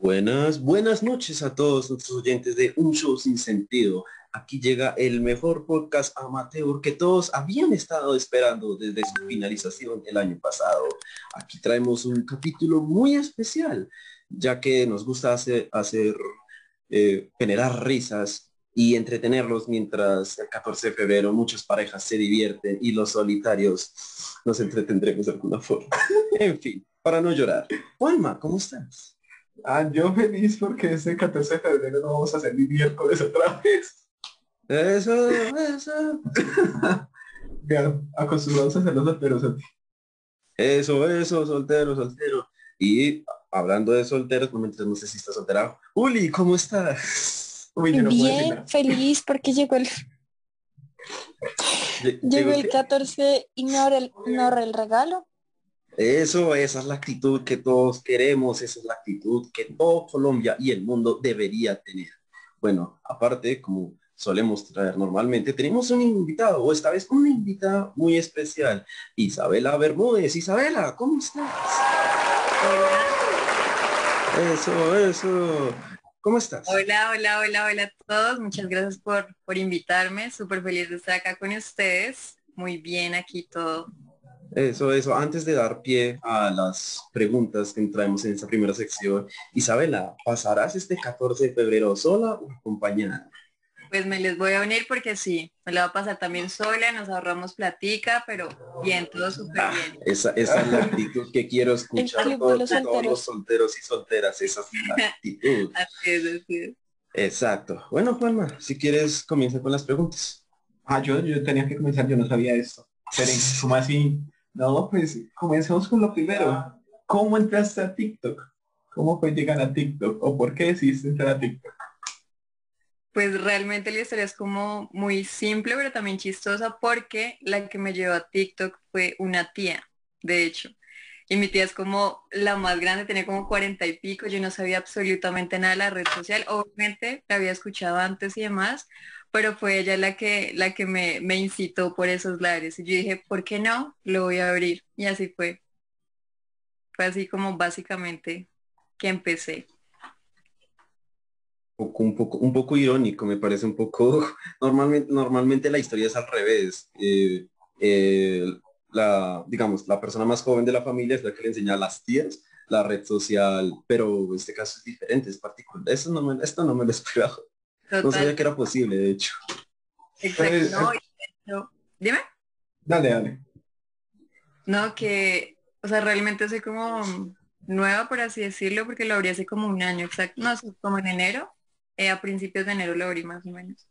Buenas, buenas noches a todos nuestros oyentes de Un Show Sin Sentido. Aquí llega el mejor podcast amateur que todos habían estado esperando desde su finalización el año pasado. Aquí traemos un capítulo muy especial, ya que nos gusta hacer, hacer eh, generar risas y entretenerlos mientras el 14 de febrero muchas parejas se divierten y los solitarios nos entretendremos de alguna forma. en fin, para no llorar. Juanma, ¿cómo estás? Ah, yo feliz porque este 14 de febrero no vamos a hacer ni miércoles otra vez. Eso, eso. ya, acostumbrados a hacer los solteros a ti. Eso, eso, soltero, soltero. Y hablando de solteros, no, no sé si estás soltera. Uli, ¿cómo estás? Uy, yo no Bien, feliz porque llegó el, Lle- llegó el qué? 14 y me ahorré el, el regalo. Eso, esa es la actitud que todos queremos, esa es la actitud que todo Colombia y el mundo debería tener. Bueno, aparte, como solemos traer normalmente, tenemos un invitado, o esta vez una invitada muy especial, Isabela Bermúdez. Isabela, ¿cómo estás? Eso, eso. ¿Cómo estás? Hola, hola, hola, hola a todos. Muchas gracias por, por invitarme. Súper feliz de estar acá con ustedes. Muy bien aquí todo. Eso, eso. Antes de dar pie a las preguntas que traemos en esta primera sección, Isabela, ¿pasarás este 14 de febrero sola o acompañada? Pues me les voy a unir porque sí, me la va a pasar también sola, nos ahorramos platica, pero bien, todo súper Ah, bien. esa, esa es la actitud que quiero escuchar todos, los todos los solteros. y solteras. Esa es la actitud. Así es, así es. Exacto. Bueno, Juanma, si quieres, comienza con las preguntas. Ah, yo, yo tenía que comenzar, yo no sabía esto. Esperen, ¿cómo así? No, pues comencemos con lo primero. ¿Cómo entraste a TikTok? ¿Cómo fue llegar a TikTok? ¿O por qué decidiste entrar a TikTok? Pues realmente la historia es como muy simple, pero también chistosa porque la que me llevó a TikTok fue una tía, de hecho. Y mi tía es como la más grande, tenía como cuarenta y pico, yo no sabía absolutamente nada de la red social, obviamente la había escuchado antes y demás, pero fue ella la que, la que me, me incitó por esos lares. Y yo dije, ¿por qué no? Lo voy a abrir. Y así fue. Fue así como básicamente que empecé. Un poco, un poco, un poco irónico, me parece un poco. Normalmente, normalmente la historia es al revés. Eh, eh, la, digamos, la persona más joven de la familia es la que le enseña a las tías la red social, pero este caso es diferente, es particular. Eso no me, esto no me lo esperaba. No Total. sabía que era posible, de hecho. Exacto. Pues, no, de hecho- dime. Dale, dale. No, que, o sea, realmente soy como nueva, por así decirlo, porque lo abrí hace como un año, exacto, no, como en enero, eh, a principios de enero lo abrí más o menos.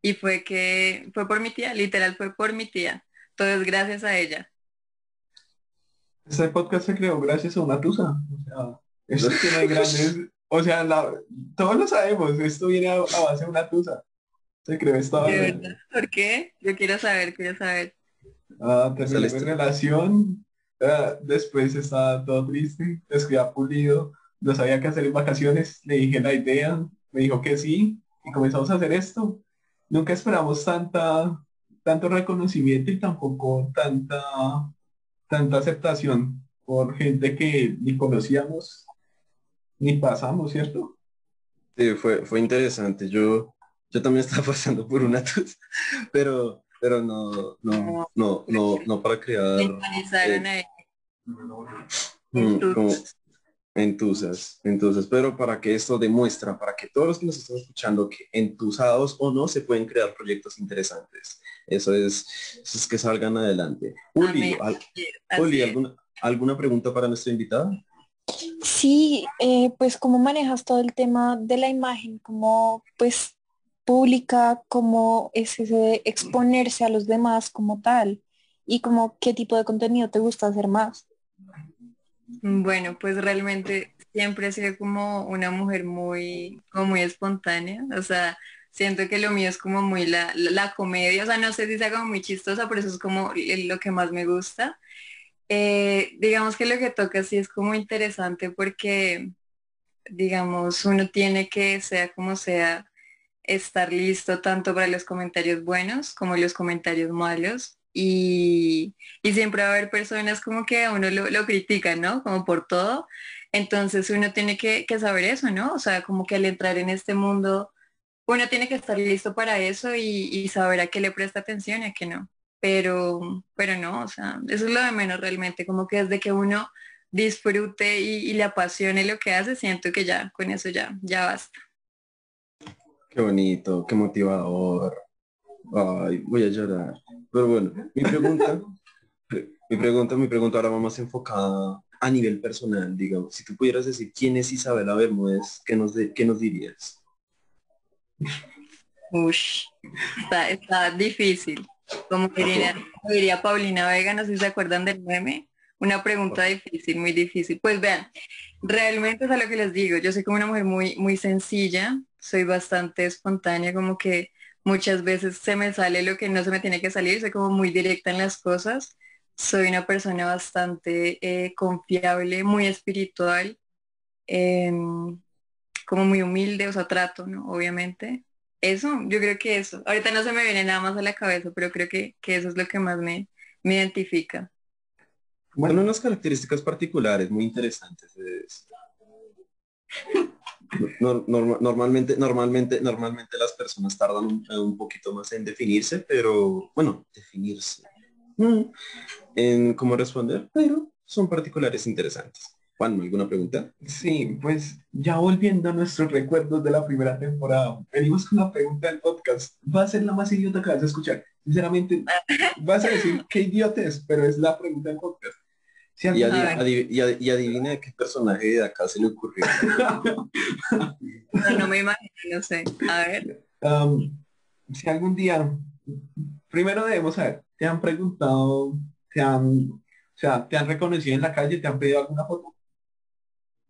Y fue que, fue por mi tía, literal fue por mi tía. Todo es gracias a ella. Este podcast se creó gracias a una tusa. O sea, esto tiene grandes... O sea, la- todos lo sabemos, esto viene a, a base de una tusa. Se creó esta... ¿De verdad? ¿Por qué? Yo quiero saber, quiero saber. Ah, terminé mi relación, ah, después estaba todo triste, escribí a Pulido, no sabía qué hacer en vacaciones, le dije la idea, me dijo que sí, y comenzamos a hacer esto. Nunca esperamos tanta, tanto reconocimiento y tampoco tanta, tanta aceptación por gente que ni conocíamos, ni pasamos, ¿cierto? Sí, fue, fue interesante. Yo, yo también estaba pasando por una tos, pero, pero no, no, no, no, no para crear organizaron ahí. mm, entusas, entusas. Pero para que esto demuestra, para que todos los que nos están escuchando, que entusados o no, se pueden crear proyectos interesantes. Eso es, eso es que salgan adelante. Uli, al-. ¿alguna, ¿alguna pregunta para nuestra invitada? Sí, eh, pues cómo manejas todo el tema de la imagen, cómo pues pública, cómo es ese exponerse a los demás como tal y como qué tipo de contenido te gusta hacer más. Bueno, pues realmente siempre he sido como una mujer muy, como muy espontánea. O sea, siento que lo mío es como muy la, la, la comedia. O sea, no sé si sea como muy chistosa, pero eso es como l- lo que más me gusta. Eh, digamos que lo que toca sí es como interesante porque, digamos, uno tiene que, sea como sea, estar listo tanto para los comentarios buenos como los comentarios malos. Y, y siempre va a haber personas como que a uno lo, lo critican, ¿no? Como por todo. Entonces uno tiene que, saber eso, ¿no? O sea, como que al entrar en este mundo, uno tiene que estar listo para eso y, saber a qué le presta atención y a qué no. Pero, pero no, o sea, eso es lo de menos realmente, como que desde que uno disfrute y, le apasione lo que hace, siento que ya, con eso ya, ya basta. Qué bonito, qué motivador. Ay, voy a llorar. Pero bueno, mi pregunta, mi pregunta, mi pregunta ahora va más enfocada a nivel personal, digamos. Si tú pudieras decir quién es Isabela Bermúdez, ¿qué nos, qué nos dirías? Ush, está, difícil. Como diría, diría Paulina Vega, no sé si se acuerdan del meme. Una pregunta difícil, muy difícil. Pues vean, realmente es a lo que les digo. Yo soy como una mujer muy, muy sencilla, soy bastante espontánea, como que muchas veces se me sale lo que no se me tiene que salir, soy como muy directa en las cosas. Soy una persona bastante eh, confiable, muy espiritual, em, como muy humilde, o sea, trato, ¿no? Obviamente. Eso, yo creo que eso. Ahorita no se me viene nada más a la cabeza, pero creo que, eso es lo que más me, me identifica. Bueno, unas características particulares muy interesantes. normalmente, normalmente, normalmente las personas tardan un, poquito más en definirse, pero bueno, definirse. En cómo responder, pero son particulares interesantes. Juan, ¿alguna pregunta? Sí, pues ya volviendo a nuestros recuerdos de la primera temporada, venimos con la pregunta del podcast. Va a ser la más idiota que vas a escuchar. Sinceramente, vas a decir qué idiota es, pero es la pregunta del podcast y, adivina de qué personaje de acá se le ocurrió. no, me imagino, no sé. A ver. Um, si algún día, primero debemos saber, ¿te han preguntado, te han, o sea, te han reconocido en la calle, te han pedido alguna foto?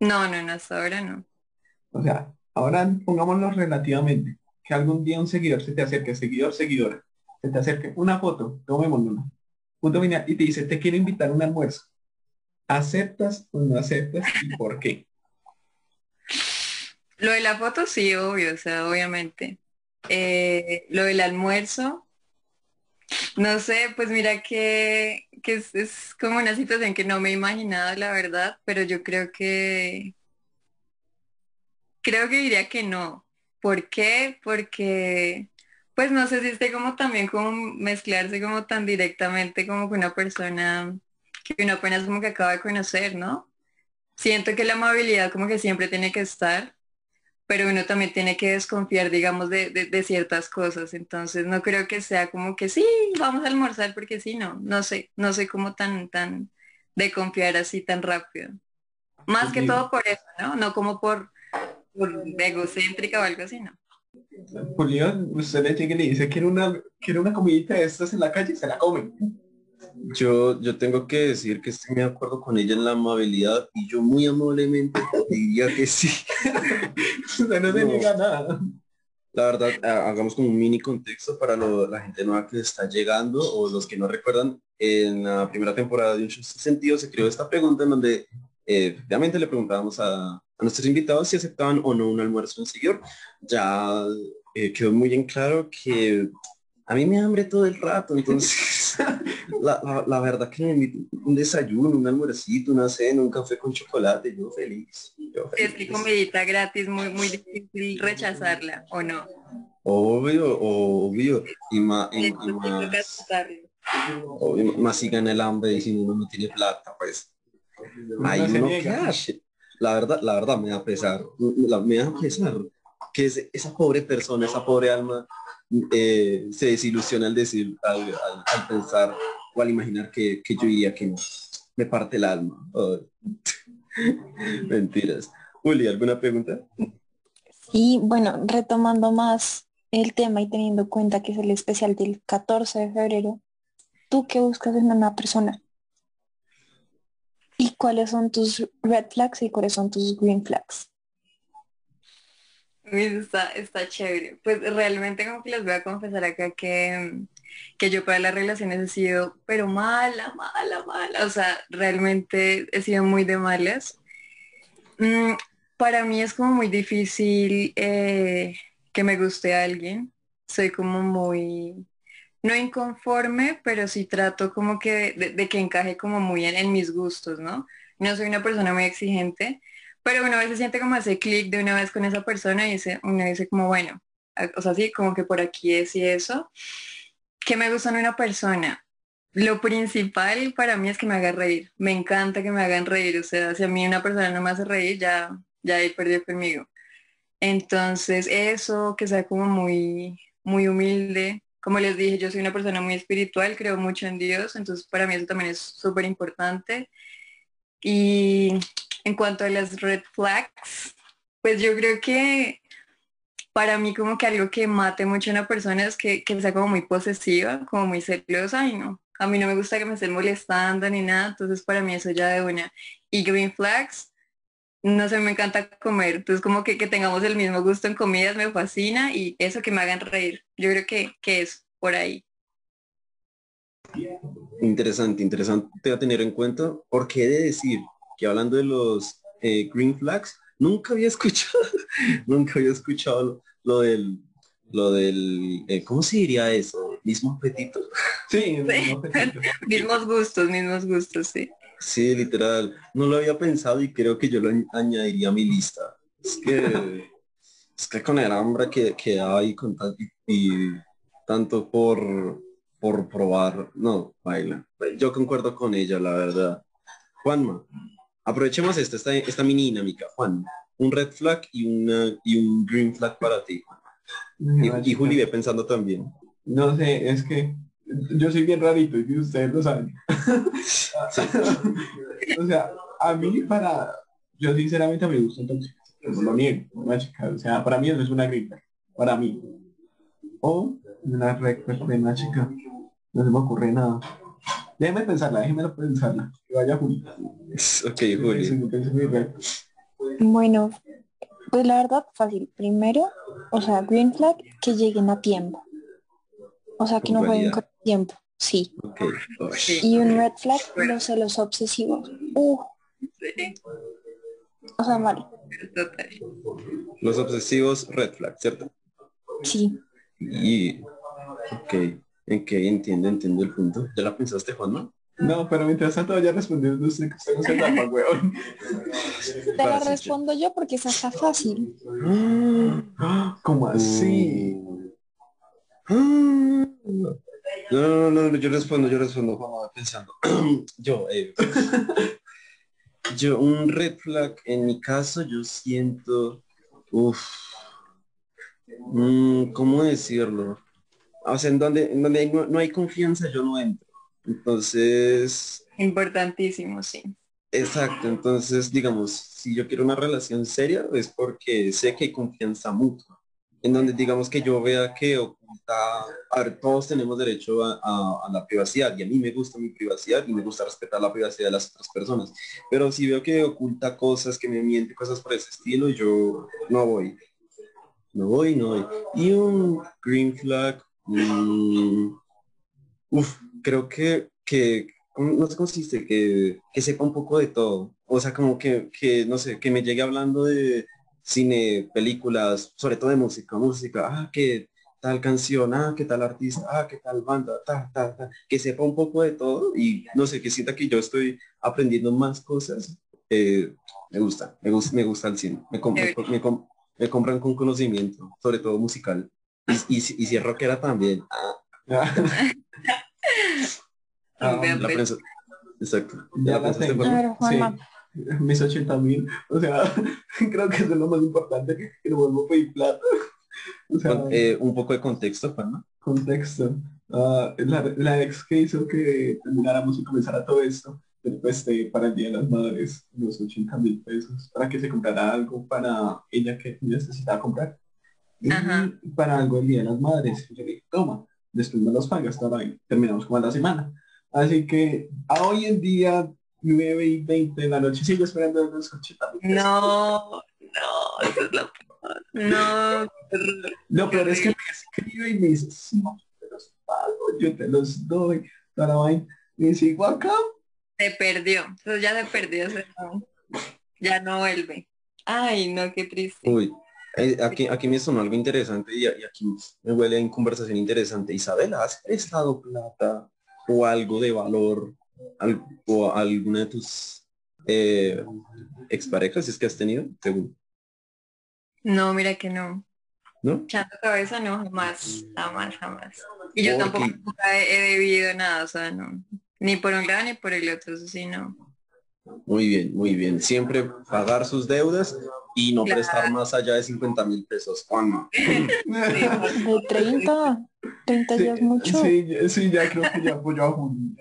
No, no, no, hasta ahora no. O sea, ahora pongámoslo relativamente. Que algún día un seguidor se te acerque, seguidor, seguidora, se te acerque una foto, tomémoslo, punto final, y te dice, te quiero invitar a un almuerzo. ¿Aceptas o no aceptas y por qué? Lo de la foto sí, obvio, o sea, obviamente. Eh, lo del almuerzo, no sé, pues mira que, es, como una situación que no me he imaginado, la verdad, pero yo creo que, creo que diría que no. ¿Por qué? Porque, pues no sé si esté como también como mezclarse como tan directamente como con una persona que uno apenas como que acaba de conocer, ¿no? Siento que la amabilidad como que siempre tiene que estar, pero uno también tiene que desconfiar, digamos, de, ciertas cosas. Entonces no creo que sea como que sí, vamos a almorzar porque sí, no, no sé, no sé cómo tan, tan de confiar así tan rápido. Más que todo por eso, ¿no? No como por, egocéntrica o algo así, ¿no? Julián, usted le llega y le dice, quiere una, quiere una comidita de estas en la calle, se la comen. Yo, yo tengo que decir que estoy de acuerdo con ella en la amabilidad y yo muy amablemente diría que sí. no se niega nada. La verdad, hagamos como un mini contexto para la gente nueva que está llegando o los que no recuerdan. En la primera temporada de Un Sentido se creó esta pregunta en donde eh, efectivamente le preguntábamos a, nuestros invitados si aceptaban o no un almuerzo en seguidor. Ya eh, quedó muy en claro que a mí me hambre todo el rato, entonces la, la, verdad que me un desayuno, un almuercito, una cena, un café con chocolate, yo feliz. Es que comidita gratis, muy, muy difícil rechazarla, ¿o no? Obvio, obvio. Y, más, y, más si gana el hambre y si uno no tiene plata, pues ahí uno La verdad, la verdad me da pesar, me da pesar que es esa pobre persona, esa pobre alma eh, se desilusiona al decir, al, pensar o al imaginar que, yo diría que no. Me parte el alma. Mentiras. Uli, ¿alguna pregunta? Sí, bueno, retomando más el tema y teniendo en cuenta que es el especial del 14 de febrero, ¿tú qué buscas en una persona? ¿Y cuáles son tus red flags y cuáles son tus green flags? Está, está chévere. Pues realmente como que les voy a confesar acá que, que yo para las relaciones he sido, pero mala, mala, mala. O sea, realmente he sido muy de malas. Mm, para mí es como muy difícil eh, que me guste a alguien. Soy como muy, no inconforme, pero sí trato como que de, que encaje como muy en, en mis gustos, ¿no? No soy una persona muy exigente pero una vez se siente como ese clic de una vez con esa persona y dice, uno dice como, bueno, o sea, sí, como que por aquí es y eso. ¿Qué me gusta en una persona? Lo principal para mí es que me haga reír. Me encanta que me hagan reír. O sea, si a mí una persona no me hace reír, ya, ya he perdido conmigo. Entonces, eso, que sea como muy, muy humilde. Como les dije, yo soy una persona muy espiritual, creo mucho en Dios, entonces para mí eso también es súper importante. Y en cuanto a las red flags, pues yo creo que para mí como que algo que mate mucho a una persona es que, sea como muy posesiva, como muy celosa y no. A mí no me gusta que me estén molestando ni nada, entonces para mí eso ya de una. Y green flags, no sé, me encanta comer, entonces como que, que tengamos el mismo gusto en comidas me fascina y eso que me hagan reír. Yo creo que, que es por ahí. Interesante, interesante a tener en cuenta, porque he de decir que hablando de los eh, green flags, nunca había escuchado, nunca había escuchado lo, del, lo del, eh, ¿cómo se diría eso? ¿Mismo apetito? Sí, mismos gustos, mismos gustos, sí. Sí, literal. No lo había pensado y creo que yo lo añadiría a mi lista. Es que, es que con el hambre que, que hay con y, tanto por, por probar, no, baila. Yo concuerdo con ella, la verdad. Juanma, aprovechemos esta, esta, esta mini dinámica. Juan, un red flag y, una, y un green flag para ti. Y, y Juli ve pensando también. No sé, es que yo soy bien rarito y ustedes lo saben. o sea, a mí para, yo sinceramente me gusta entonces, no lo niego, una chica, o sea, para mí eso es una grita, para mí. O una red de una chica, no se me ocurre nada. Déjeme pensarla, déjeme pensarla, que vaya Juli. Ok, Juli. Bueno, pues la verdad fácil. Primero, o sea, green flag, que lleguen a tiempo. O sea, que no jueguen con tiempo, sí. Y un red flag, los celos obsesivos. Uh. O sea, mal. Los obsesivos, red flag, ¿cierto? Sí. Y, ok, en qué entiendo, entiendo el punto. ¿Ya la pensaste, Juanma? No, pero mientras tanto ya respondiendo usted que usted no se tapa, weón. Te la respondo yo porque esa está fácil. ¿Cómo así? No, no, no, yo respondo, yo respondo, Juanma, pensando. yo, eh, yo, un red flag, en mi caso, yo siento, uff, mm, ¿cómo decirlo? O sea, en donde, en donde no hay confianza, yo no entro. Entonces... Importantísimo, sí. Exacto, entonces digamos, si yo quiero una relación seria es porque sé que hay confianza mutua, en donde digamos que yo vea que oculta, a ver, todos tenemos derecho a, la privacidad y a mí me gusta mi privacidad y me gusta respetar la privacidad de las otras personas, pero si veo que oculta cosas, que me miente, cosas por ese estilo, yo no voy, no voy, no voy. Y un green flag, Uf, creo que, que no sé consiste, que, que sepa un poco de todo. O sea, como que, que, no sé, que me llegue hablando de cine, películas, sobre todo de música, música, ah, que tal canción, ah, que tal artista, ah, que tal banda, ta, ta, ta, que sepa un poco de todo y no sé, que sienta que yo estoy aprendiendo más cosas, eh, me gusta, me gusta, me gusta el cine, me, me, me, compran con conocimiento, sobre todo musical. Y, y, y si es rockera también. Ah. Ah, la prensa. Exacto. Ya la tengo. Sí. Mis 80 mil. O sea, creo que eso es lo más importante que no vuelvo a pedir plata. O sea, eh, un poco de contexto, Juanma. Contexto. Uh, la, la, ex que hizo que termináramos y comenzara todo esto, después de, para el Día de las Madres, los 80 mil pesos, para que se comprara algo para ella que necesitaba comprar. Y para algo el Día de las Madres. Yo le dije, toma, después me los pagas, ahí. terminamos como a la semana. Así que a hoy en día, 9 y 20 de la noche, sigo esperando los 80 No, no, eso es la No. Lo peor es que me escribe y me dice, sí, te los pago, yo te los doy, para vaina. Y sigo acá. Se perdió, eso ya se perdió, ya no vuelve. Ay, no, qué triste. Uy, eh, aquí, aquí me sonó algo interesante y, aquí me huele en conversación interesante. Isabela, ¿has prestado plata o algo de valor o alguna de tus eh, exparejas, si es que has tenido, según. No, mira que no. ¿No? Echando cabeza no, jamás, jamás, jamás. Y yo Porque- tampoco he, he debido nada, o sea, no. Ni por un lado ni por el otro, eso sí, no. Muy bien, muy bien. Siempre pagar sus deudas y no Claro. prestar más allá de 50 mil pesos. Juanma. De 30, 30 ya es mucho. Sí, ya- sí, ya creo que ya apoyó a Juli.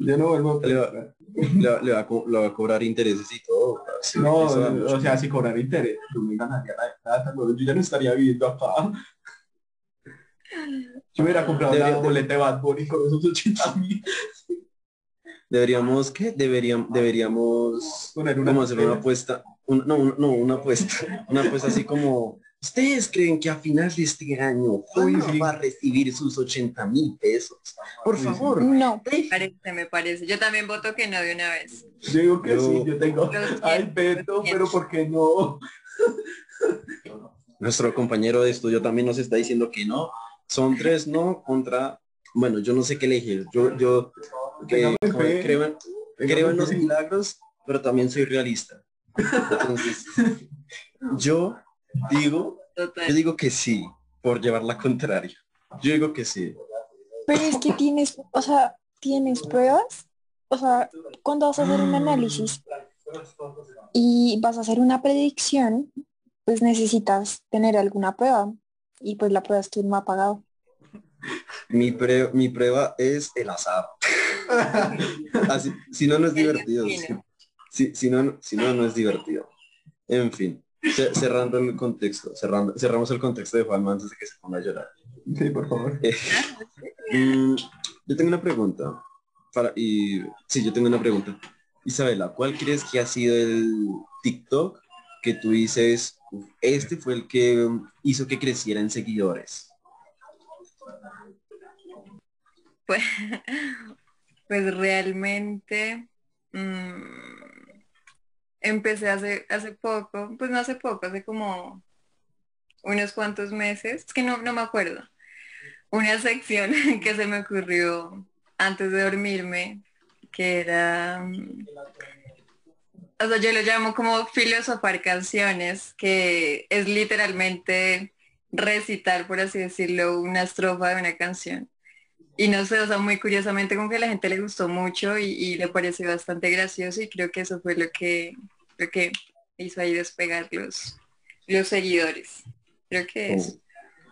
ya. No vuelvo a Le va-. Le, le va, co- le va a cobrar intereses y todo. parce. No, o sea, si cobrar interés, yo me ganaría la plata, yo ya no estaría viviendo acá. Yo hubiera comprado Debería- la boleta de Bad Bunny con esos 80 mil. Deberíamos, ¿qué? Deberíamos, deberíamos Poner una ¿cómo hacer una apuesta? Un- no, no, una apuesta. Una apuesta así como, ¿ustedes creen que a final de este año Juanma Uy, sí. va a recibir sus 80 mil pesos? Por sí. favor. No, Me parece, me parece. Yo también voto que no de una vez. Yo digo que Yo- sí, yo tengo. Los Ay, Beto, cien. pero ¿por qué no? Nuestro compañero de estudio también nos está diciendo que no. Son tres no contra, bueno, yo no sé qué elegir. Yo, yo eh, fe. creo, en, creo en los milagros, pero también soy realista. Entonces, yo digo, Total. yo digo que sí, por llevar la contraria. Yo digo que sí. pero es que tienes, o sea, tienes pruebas. O sea, cuando vas a hacer un análisis y vas a hacer una predicción, pues necesitas tener alguna prueba. Y pues la prueba es tu no ha pagado. Mi, pre- mi prueba es el azar. Así, si no, no es divertido. Si, si, no, no- si no, no es divertido. En fin, ce- cerrando el contexto, cerrando, cerramos el contexto de Juanma antes de que se ponga a llorar. Sí, por favor. Mm, yo tengo una pregunta. Para, y sí, yo tengo una pregunta. Isabela, ¿cuál crees que ha sido el TikTok que tú dices, "Uf, este fue el que hizo que creciera en seguidores? Pues, pues realmente mm, empecé hace, hace poco, pues no hace poco, hace como unos cuantos meses, es que no, no me acuerdo, una sección que se me ocurrió antes de dormirme, que era, mm, o sea, yo lo llamo como filosofar canciones, que es literalmente recitar, por así decirlo, una estrofa de una canción. Y no sé, o sea, muy curiosamente como que a la gente le gustó mucho y, y le pareció bastante gracioso y creo que eso fue lo que, lo que hizo ahí despegar los, los seguidores. Creo que es.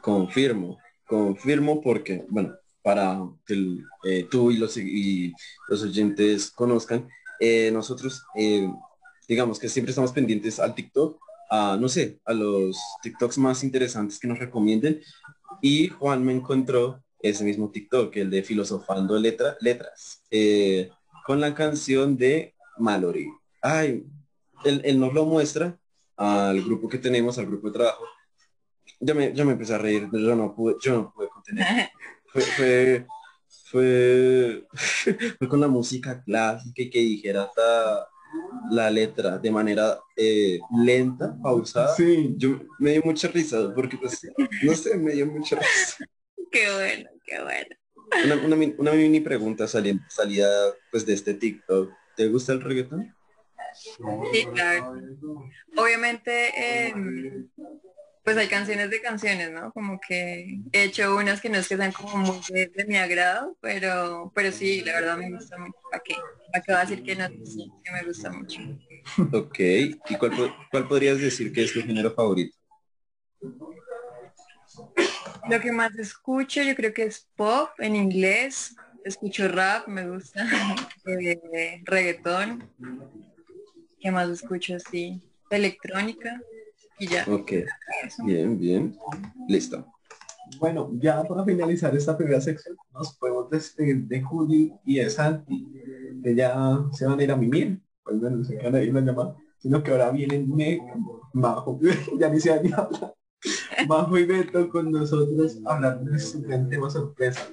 Con- confirmo, confirmo porque, bueno, para que el- eh, tú y los, y los oyentes conozcan, eh, nosotros, eh, digamos que siempre estamos pendientes al TikTok, a, no sé, a los TikToks más interesantes que nos recomienden. Y Juan me encontró ese mismo TikTok, el de Filosofando letra, Letras, con la canción de Mallory. Ay, él, él nos lo muestra al grupo que tenemos, al grupo de trabajo. Yo me, yo me empecé a reír, pero yo no pude, yo no pude contener. Fue, fue, fue, fue con la música clásica y que dijera hasta la letra de manera eh, lenta, pausada. Sí, Yo me dio mucha risa porque pues, no sé, me dio mucha risa. Qué bueno, qué bueno. Una, una, min- una mini pregunta sali- salida pues de este TikTok. ¿Te gusta el reggaetón? Sí, claro. Obviamente, em, pues hay canciones de canciones, ¿no? Como que he hecho unas que no es que sean como muy de, de mi agrado, pero, pero sí, la verdad me gusta mucho. ¿Para qué? ¿Para qué va a decir que no? Sí, que me gusta mucho. Ok. ¿Y cuál, cuál podrías decir que es tu género favorito? Lo que más escucho yo creo que es pop en inglés. Escucho rap, me gusta. eh, reggaetón. ¿Qué más escucho así? Electrónica. Y ya. Ok. Bien, bien. Listo. Bueno, ya para finalizar esta primera sección, nos podemos despedir de Juli y de Santi, que ya se van a ir a mimir, pues bueno, no sé qué van a ir a llamar, sino que ahora vienen me, Majo, ya ni se ni hablar, Majo y Beto con nosotros a hablar de su gran tema sorpresa.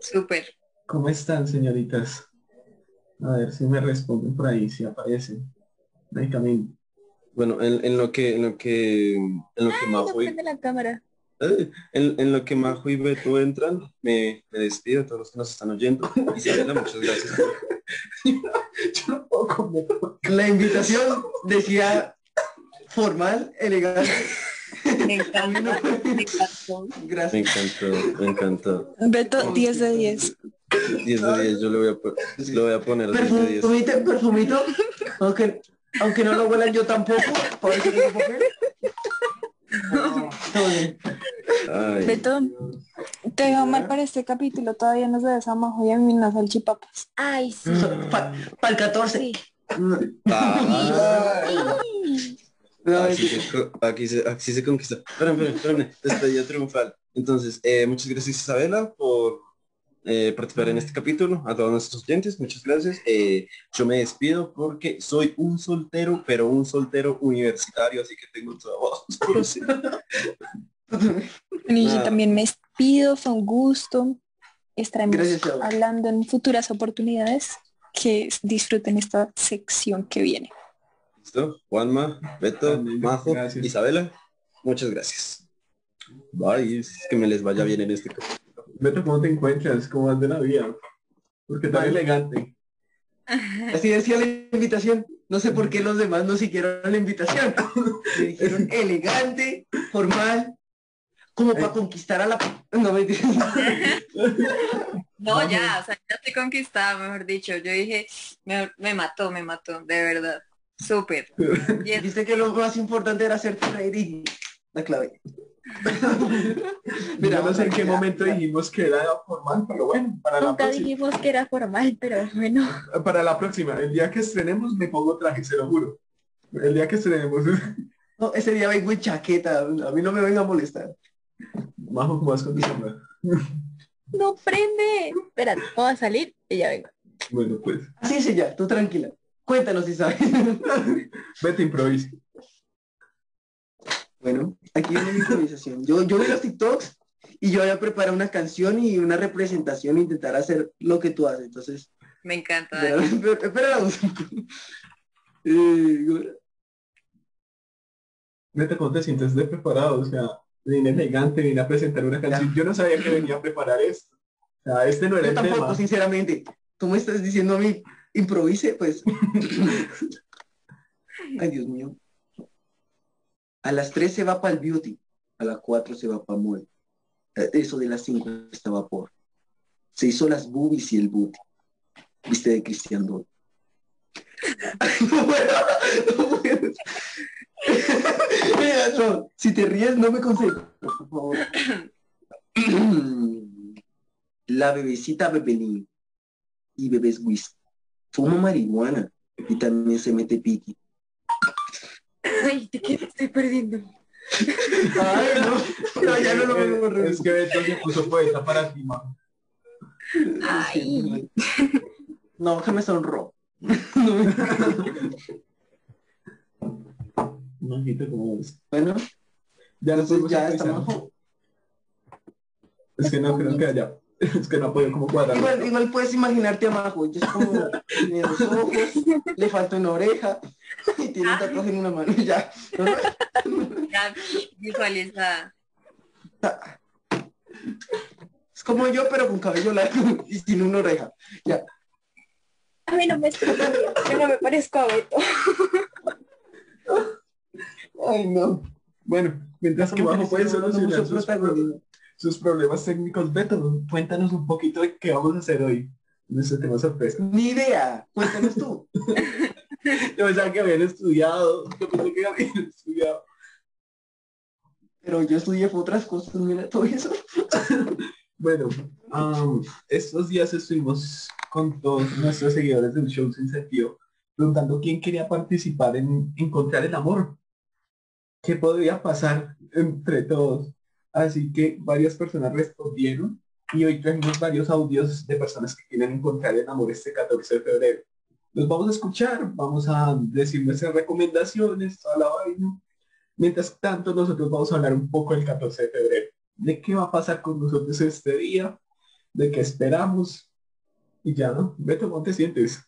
Súper. ¿Cómo están, señoritas? A ver si me responden por ahí, si aparecen. Médicamente. Bueno, en, en lo que, en lo que, en lo que Majo y, la cámara. eh, en, en lo que Majo y Beto entran, me, me despido a todos los que nos están oyendo. Isabela, muchas gracias. Yo no tampoco. Beto. La invitación decía formal, elegante. Me encantó, me encantó. Me Gracias. encantó, me encantó. Beto, 10 de 10. 10 de 10, yo le voy a, le voy a poner 10 de 10. Perfumito, perfumito. Aunque, aunque no lo huelan yo tampoco. Por eso. Ay, Beto, te veo mal para este capítulo, todavía nos debes a Majo y a mí unas salchipapas. Ay, sí. Para el 14. sí. ay, No, Aquí se, aquí se, aquí se conquista. Espérame, espérame, espérame. Despedida triunfal. Entonces, eh, muchas gracias Isabela por eh, participar en este capítulo. A todos nuestros oyentes, muchas gracias. Eh, yo me despido porque soy un soltero, pero un soltero universitario, así que tengo. Y yo también me despido, fue un gusto. Estaremos Gracias, hablando en futuras oportunidades. Que disfruten esta sección que viene. ¿Listo? Juanma, Beto. Majo, Gracias. Isabela, muchas gracias. Bye, que me les vaya bien en este capítulo. Beto, ¿cómo te encuentras? ¿Cómo vas de la vida? Porque tan elegante. Así decía la invitación. No sé por qué los demás no siguieron la invitación. Me dijeron elegante, formal, como para conquistar a la... No me No, ya, o sea, ya estoy conquistada, mejor dicho. Yo dije, me, me mató, me mató, de verdad. Súper. Diez. Viste que lo más importante era hacerte reír y la clave. Mira, no sé en qué momento dijimos que era formal, pero bueno, para la Nunca próxima. dijimos que era formal, pero bueno. Para la próxima, el día que estrenemos me pongo traje, se lo juro. El día que estrenemos. No, ese día vengo en chaqueta, a mí no me venga a molestar. Majo, ¿cómo vas con sombra? No prende. Espera, voy a salir y ya vengo. Bueno, pues, Así es ella, tú tranquila. Cuéntanos si sabes. vete improvisa. Bueno, aquí viene mi improvisación. Yo, yo vi los TikToks y yo había preparado una canción y una representación, intentar hacer lo que tú haces. Entonces, Me encanta. espera, Dani. espera. Eh, ¿cómo te sientes de preparado? O sea, vine elegante, vine a presentar una canción. Yo no sabía que venía a preparar esto. O sea, este no era yo el tampoco, tema. sinceramente. Tú me estás diciendo a mí, improvise, pues. Ay, Dios mío. A las 3 se va para el beauty, a las 4 se va para mall. Eh, Eso de las 5 está vapor. Se hizo las boobies y el booty. Viste de Cristian. Ay, no puedo, no puedo. No, si te ríes no me concentro, por favor. La bebecita Bebelín y bebés whisky. Fuma marihuana y también se mete piqui. Ay, ¿de qué me estoy perdiendo? Ay, no, no, ya no lo Eh, veo Es que Beto se puso poeta para ti, Majo. Ay. No, que me sonró. Majito, ¿cómo ves? Bueno, Ya no entonces podemos ya estamos. Es que no creo que haya. Es que no puedo como cuadrar. Igual, igual puedes imaginarte a Majo, ella es como tiene dos ojos, le falta una oreja y tiene un tatuaje en una mano y ya. ¿no? Ya visualizada. Es como yo, pero con cabello largo y sin una oreja. Ya. A mí no me. Yo no me parezco a Beto. Ay, no. Bueno, mientras que Majo puede solucionar mucho sus, pro- protagonismo. Sus problemas técnicos, Beto, cuéntanos un poquito de qué vamos a hacer hoy. Nuestro tema sorpresa. Ni idea. Cuéntanos tú. Yo pensaba que habían estudiado. Yo pensé que habían estudiado. Pero yo estudié otras cosas, mira todo eso. Bueno, estos días estuvimos con todos nuestros seguidores del show sin sentido preguntando quién quería participar en encontrar el amor. ¿Qué podría pasar entre todos? Así que varias personas respondieron y hoy trajimos varios audios de personas que quieren encontrar el amor este 14 de febrero. Los vamos a escuchar, vamos a decir nuestras recomendaciones, toda la vaina. Mientras tanto, nosotros vamos a hablar un poco del 14 de febrero de qué va a pasar con nosotros este día, de qué esperamos. Y ya, ¿no? Beto, ¿cómo te sientes?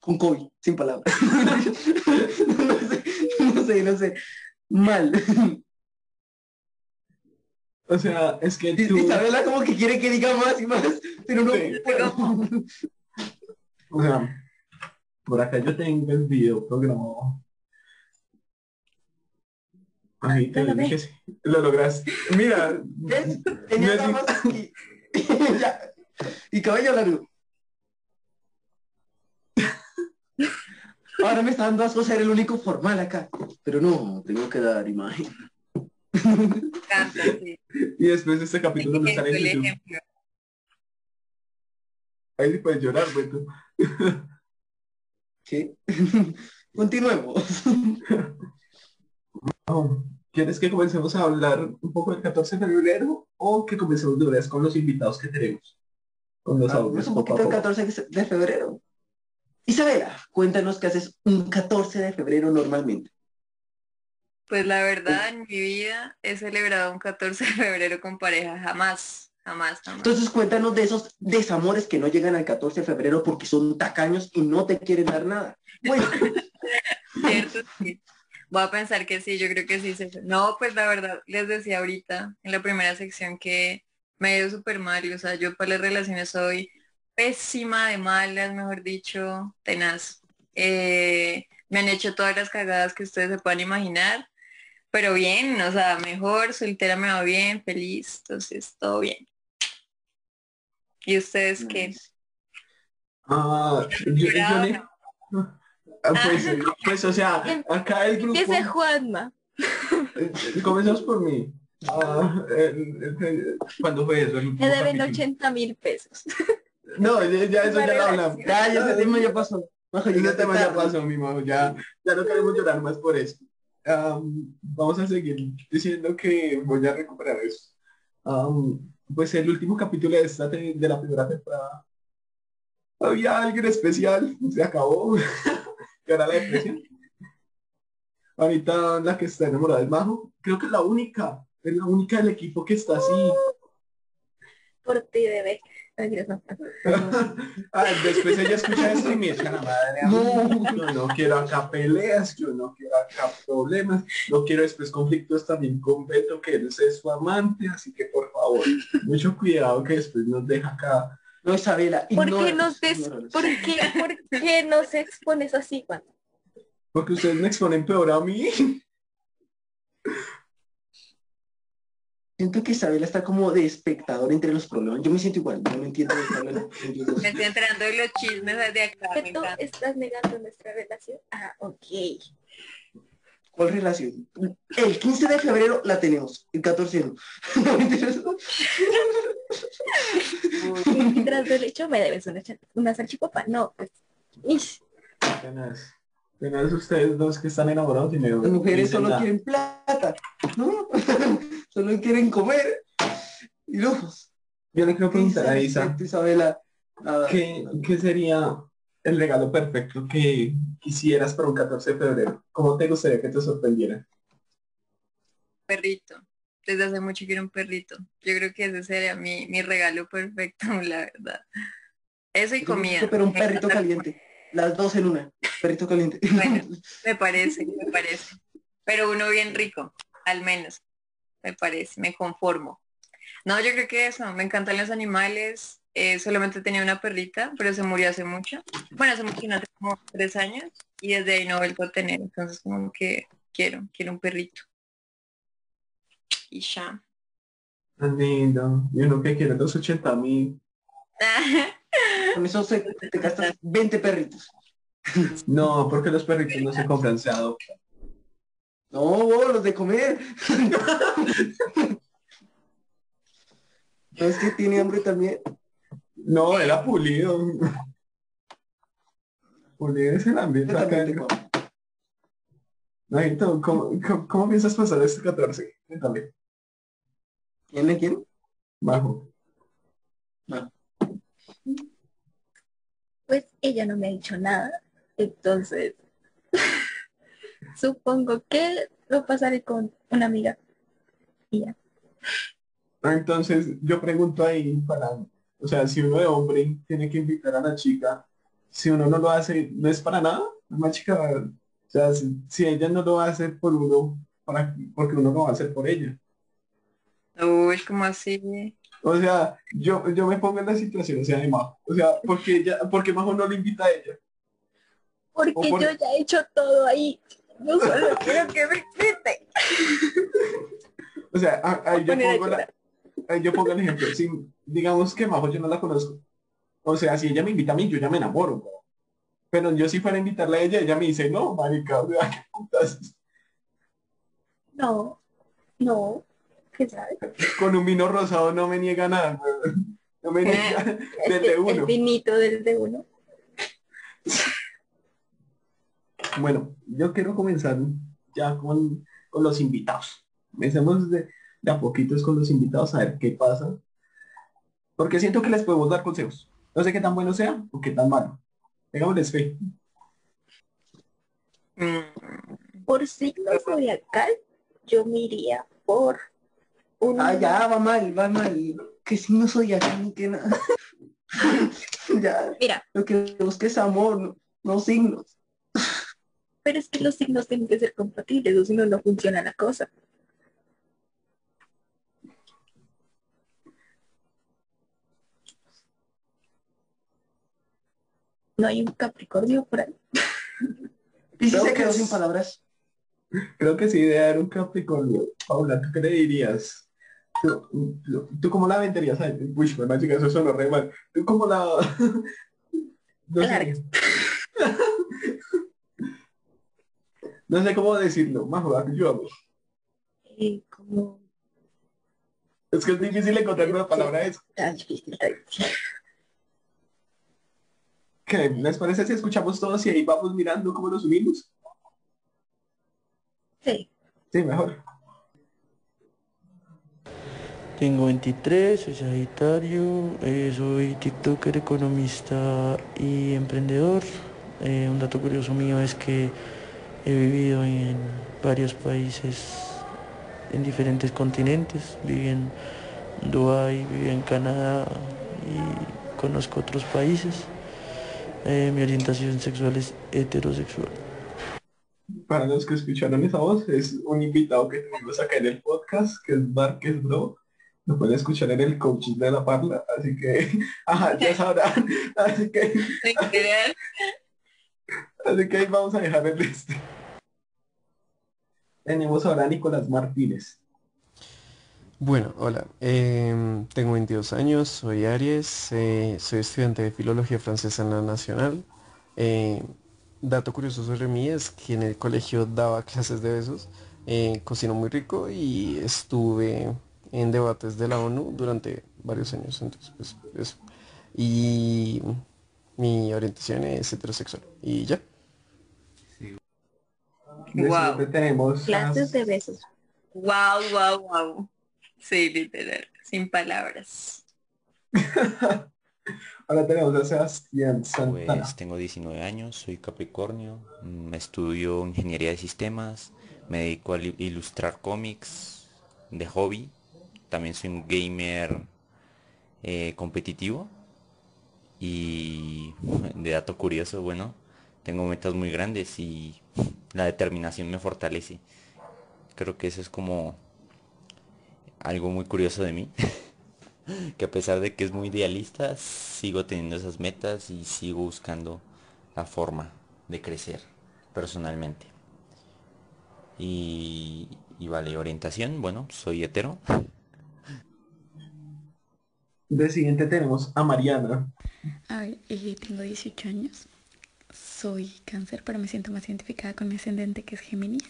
Con COVID, sin palabras. no sé, no sé, no sé. Mal. O sea, es que tú... Isabela como que quiere que diga más y más, pero no Sí. O sea, por acá yo tengo el video programado. Ahí te Lo dije sí. Lo lograste. Mira, ¿Ves? No Tenía es más y, y cabello largo. Ahora me está dando asco ser el único formal acá. Pero no, tengo que dar imagen. Sí. y después de este capítulo no sale en el YouTube. ejemplo. Ahí sí puedes llorar, Beto. ¿Qué? Continuemos. ¿Quieres que comencemos a hablar un poco del 14 de febrero o que comencemos de una vez con los invitados que tenemos? Con los audios un poquito el poco. 14 de febrero. Isabela, cuéntanos qué haces un 14 de febrero normalmente. Pues la verdad, en mi vida he celebrado un 14 de febrero con pareja. Jamás, jamás, jamás. Entonces cuéntanos de esos desamores que no llegan al 14 de febrero porque son tacaños y no te quieren dar nada. Bueno, ¿Cierto? Sí. Voy a pensar que sí, yo creo que sí. No, pues la verdad, les decía ahorita en la primera sección que me ha ido súper mal. O sea, yo para las relaciones soy pésima de malas, mejor dicho, tenaz. Eh, me han hecho todas las cagadas que ustedes se puedan imaginar. Pero bien, o sea, mejor, soltera me va bien, feliz, entonces todo bien. ¿Y ustedes qué? Ah, yo, yo ¿Llorado o le- Ah, pues, eh, pues, o sea, acá el grupo... Juanma. Eh, Comenzamos por mí. Ah, el- el- el- ¿Cuándo fue eso? El Le deben capítulo. 80 mil pesos. No, ya, ya eso ya lo hablamos. ya, ya ese tema ya pasó. Majo, Ese tema ya pasó, mi majo. Ya, ya no queremos llorar más por eso. Am, vamos a seguir diciendo que voy a recuperar eso. Am, pues el último capítulo de, esta de la primera temporada. Había alguien especial, se acabó. que era la depresión. Ahorita la que está enamorada es Majo. Creo que es la única. Es la única del equipo que está así. Por ti, bebé. No, no. Ah, después ella escucha esto y me echa la madre. mí. Yo no quiero acá peleas, yo no quiero acá problemas, no quiero después conflictos también con Beto, que él es su amante, así que por favor, mucho cuidado que después nos deja acá. No, Isabela. ¿Por qué, nos des-. ¿por, qué, ¿Por qué nos expones así, Juan? Porque ustedes me exponen peor a mí. Siento que Isabela está como de espectador entre los problemas. Yo me siento igual, yo no entiendo ellos dos. Me estoy enterando de los chismes de acá, me ¿Que tú estás negando nuestra relación? Ah, ok. ¿Cuál relación? El 15 de febrero la tenemos, el 14 no. No, mentiras. Y tras del hecho me debes una, una salchipapa. No, pues. ish. Apenas, apenas ustedes dos que están enamorados y me Las mujeres solo nada. quieren plata, ¿no? solo quieren comer y lujos. Yo le quiero preguntar a Isa, Isabela, a- ¿qué, ¿qué sería el regalo perfecto que quisieras para un 14 de febrero? ¿Cómo te gustaría que te sorprendiera? perrito. Desde hace mucho quiero un perrito. Yo creo que ese sería mi, mi regalo perfecto, la verdad. Eso y comida. Pero un perrito caliente. Las dos en una. Perrito caliente. Bueno. Me parece, me parece. Pero uno bien rico, al menos. Me parece, me conformo. No, yo creo que eso, me encantan los animales. Eh, solamente tenía una perrita, pero se murió hace mucho. Bueno, hace mucho, no, hace como tres años. Y desde ahí no he vuelto a tener. Entonces como que quiero, quiero un perrito. Y ya. Tan lindo. Y uno que quiere los 80 mil. Con eso se- te gastas 20 perritos. No, porque los perritos no se compran, se adoptan. No, vos, los de comer. ¿No es que tiene hambre también? No, era pulido. Pulido es el ambiente acá. hambre. Nayito, ¿cómo, cómo, cómo piensas pasar este 14? Cuéntame. ¿Quién le quiere? Bajo. Pues ella no me ha dicho nada. Entonces, supongo que lo pasaré con una amiga. Y ya. Entonces, yo pregunto ahí para, o sea, si uno de hombre tiene que invitar a la chica, si uno no lo hace, no es para nada, la chica, o sea, si, si ella no lo va a hacer por uno, para, porque uno lo va a hacer por ella. Uy, como así? O sea, yo, yo me pongo en la situación, o sea, de Majo. O sea, porque ella, porque Majo no le invita a ella. Porque por- yo ya he hecho todo ahí. Yo solo quiero que me invite. O sea, a- ahí yo Poner a pongo la, ahí yo pongo el ejemplo. Si, digamos que Majo yo no la conozco. O sea, si ella me invita a mí, yo ya me enamoro. bro. Pero yo si fuera a invitarla a ella, ella me dice, no, marica, qué putas. No, no. ¿Qué sabes? Con un vino rosado no me niega nada. No me niega del de Este, el uno. vinito del de uno. Bueno, yo quiero comenzar ya con, con los invitados. Comencemos de, de a poquitos con los invitados a ver qué pasa. Porque siento que les podemos dar consejos. No sé qué tan bueno sea o qué tan malo. Tengámosles fe. Mm, Por signo zodiacal, yo me iría por un Ah, ya, va mal, va mal. Que si no soy acá ni que nada. ya, Mira, lo que busque es amor, no, no signos. Pero es que los signos tienen que ser compatibles, o si no, no funciona la cosa. No hay un Capricornio por ahí. Y si se que quedó sin palabras. Creo que sí debe haber un Capricornio. Paula, ¿tú qué le dirías? ¿Tú, tú, tú cómo la venderías? Ay, uy, me chica, eso suena re mal. ¿Tú cómo la...? no sé. No sé cómo decirlo. Majo, ayúdame. Eh, como Es que es difícil encontrar una palabra a eso. difícil. ¿Qué? ¿Les parece si escuchamos todos y ahí vamos mirando cómo nos unimos? Sí. Sí, mejor. Tengo 23, soy Sagitario, eh, soy TikToker, economista y emprendedor. Eh, un dato curioso mío es que he vivido en varios países, en diferentes continentes. Viví en Dubái, viví en Canadá y conozco otros países. Eh, mi orientación sexual es heterosexual. Para los que escucharon esa voz, es un invitado que tuvimos acá en el podcast, que es Márquez Bro. Lo pueden escuchar en el coaching de la parla, así que, ajá, ya sabrán. Así que. Así que ahí vamos a dejar el este. Tenemos ahora a Nicolás Martínez. Bueno, hola, em, tengo 22 años, soy Aries, eh, soy estudiante de Filología Francesa en la Nacional. Eh, dato curioso sobre mí es que en el colegio daba clases de besos, eh, cocino muy rico y estuve en debates de la ONU durante varios años, entonces pues eso. Y mi orientación es heterosexual y ya. Wow. tenemos Clases de besos. Wow, wow, wow. Sí, literal. Sin palabras. ahora tenemos a Sebastián Santana. Pues tengo 19 años, soy Capricornio, mm, estudio ingeniería de sistemas, me dedico a ilustrar cómics de hobby, también soy un gamer eh, competitivo y de dato curioso, bueno, tengo metas muy grandes y la determinación me fortalece. Creo que eso es como algo muy curioso de mí. que a pesar de que es muy idealista, sigo teniendo esas metas y sigo buscando la forma de crecer personalmente. Y, y vale, orientación, bueno, soy hetero. De siguiente tenemos a Mariana. A ver, eh, tengo 18 años. Soy cáncer, pero me siento más identificada con mi ascendente que es Géminis.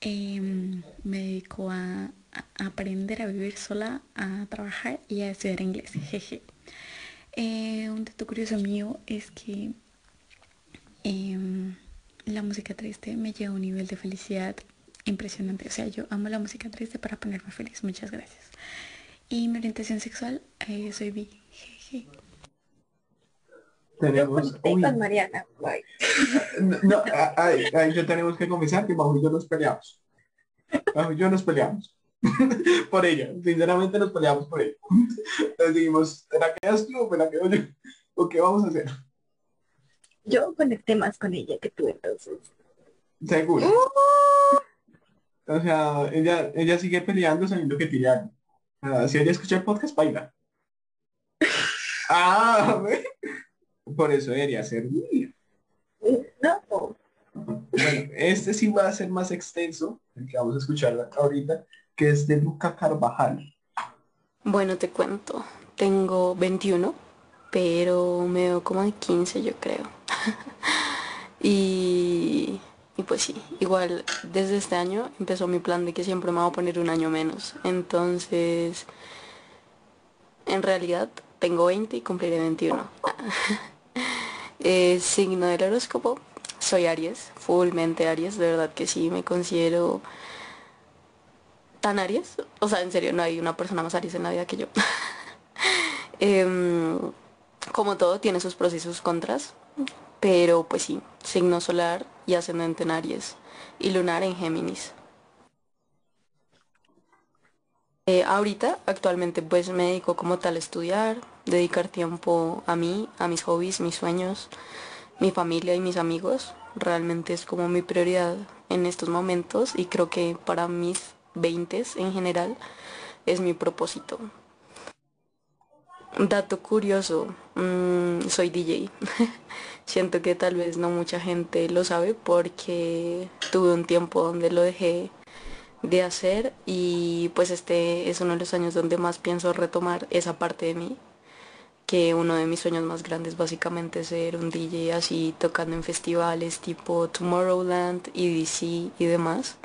Em, me dedico a, aprender a vivir sola, a trabajar y a estudiar inglés. Jeje. Eh, un dato curioso mío es que em, la música triste me lleva a un nivel de felicidad impresionante. O sea, yo amo la música triste para ponerme feliz. Muchas gracias. Y mi orientación sexual, eh, soy bi. Jeje. Tenemos... uy, con Mariana. No, ahí, ahí ya tenemos que confesar que Majo y yo nos peleamos. Majo y yo nos peleamos. por ella. Sinceramente nos peleamos por ella. Entonces dijimos, ¿te la quedas tú o me la quedo yo? ¿O qué vamos a hacer? Yo conecté más con ella que tú entonces. Seguro. O sea, ella, ella sigue peleando sabiendo que algo. Ah, si ella escucha el podcast, baila. ah, ¿ve? Por eso debería ser No. Bueno, este sí va a ser más extenso, el que vamos a escuchar ahorita, que es de Luca Carvajal. Bueno, te cuento. Tengo 21, pero me veo como de 15, yo creo. y, y pues sí, igual desde este año empezó mi plan de que siempre me voy a poner un año menos. Entonces, en realidad tengo 20 y cumpliré 21. Eh, signo del horóscopo, soy Aries, fullmente Aries, de verdad que sí, me considero tan Aries. O sea, en serio, no hay una persona más Aries en la vida que yo. Em, como todo, tiene sus pros y sus contras. Pero pues sí, signo solar y ascendente en Aries y lunar en Géminis. Eh, ahorita, actualmente, pues me dedico como tal estudiar, dedicar tiempo a mí, a mis hobbies, mis sueños, mi familia y mis amigos. Realmente es como mi prioridad en estos momentos y creo que para mis 20 en general es mi propósito. Dato curioso, mm, soy DJ. Siento que tal vez no mucha gente lo sabe porque tuve un tiempo donde lo dejé de hacer y pues este es uno de los años donde más pienso retomar esa parte de mí que uno de mis sueños más grandes básicamente es ser un DJ así tocando en festivales tipo Tomorrowland, EDC y demás.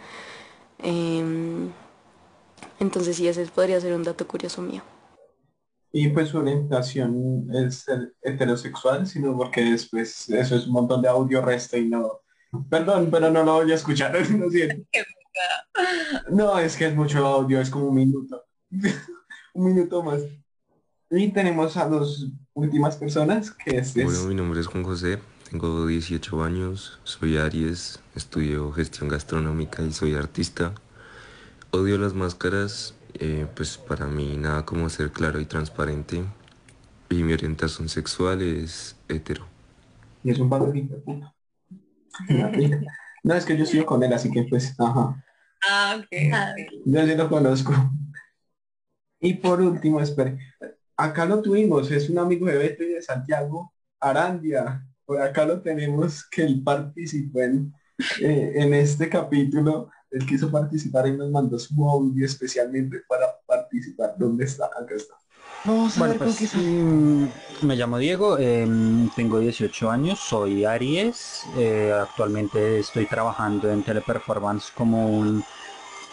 Em, entonces sí, ese podría ser un dato curioso mío. Y pues su orientación es heterosexual, sino porque después eso es un montón de audio resta y no... Perdón, pero no lo voy a escuchar, no No, es que es mucho audio, es como un minuto. un minuto más. Y tenemos a dos últimas personas, que es... Bueno, mi nombre es Juan José, tengo 18 años, soy Aries, estudio gestión gastronómica y soy artista. Odio las máscaras, eh, pues para mí nada como ser claro y transparente. Y mi orientación sexual es hetero. Y es un padrito. No, es que yo estoy con él, así que pues, ajá. Ah, ok. Yo sí lo conozco. Y por último, espere, acá lo tuvimos, es un amigo de Beto y de Santiago, Arandia. Por acá lo tenemos que él participó en, eh, en este capítulo. Él quiso participar y nos mandó su audio especialmente para participar. ¿Dónde está? Acá está. Vamos bueno, pues, mm, me llamo Diego, em, tengo 18 años, soy Aries, eh, actualmente estoy trabajando en Teleperformance como un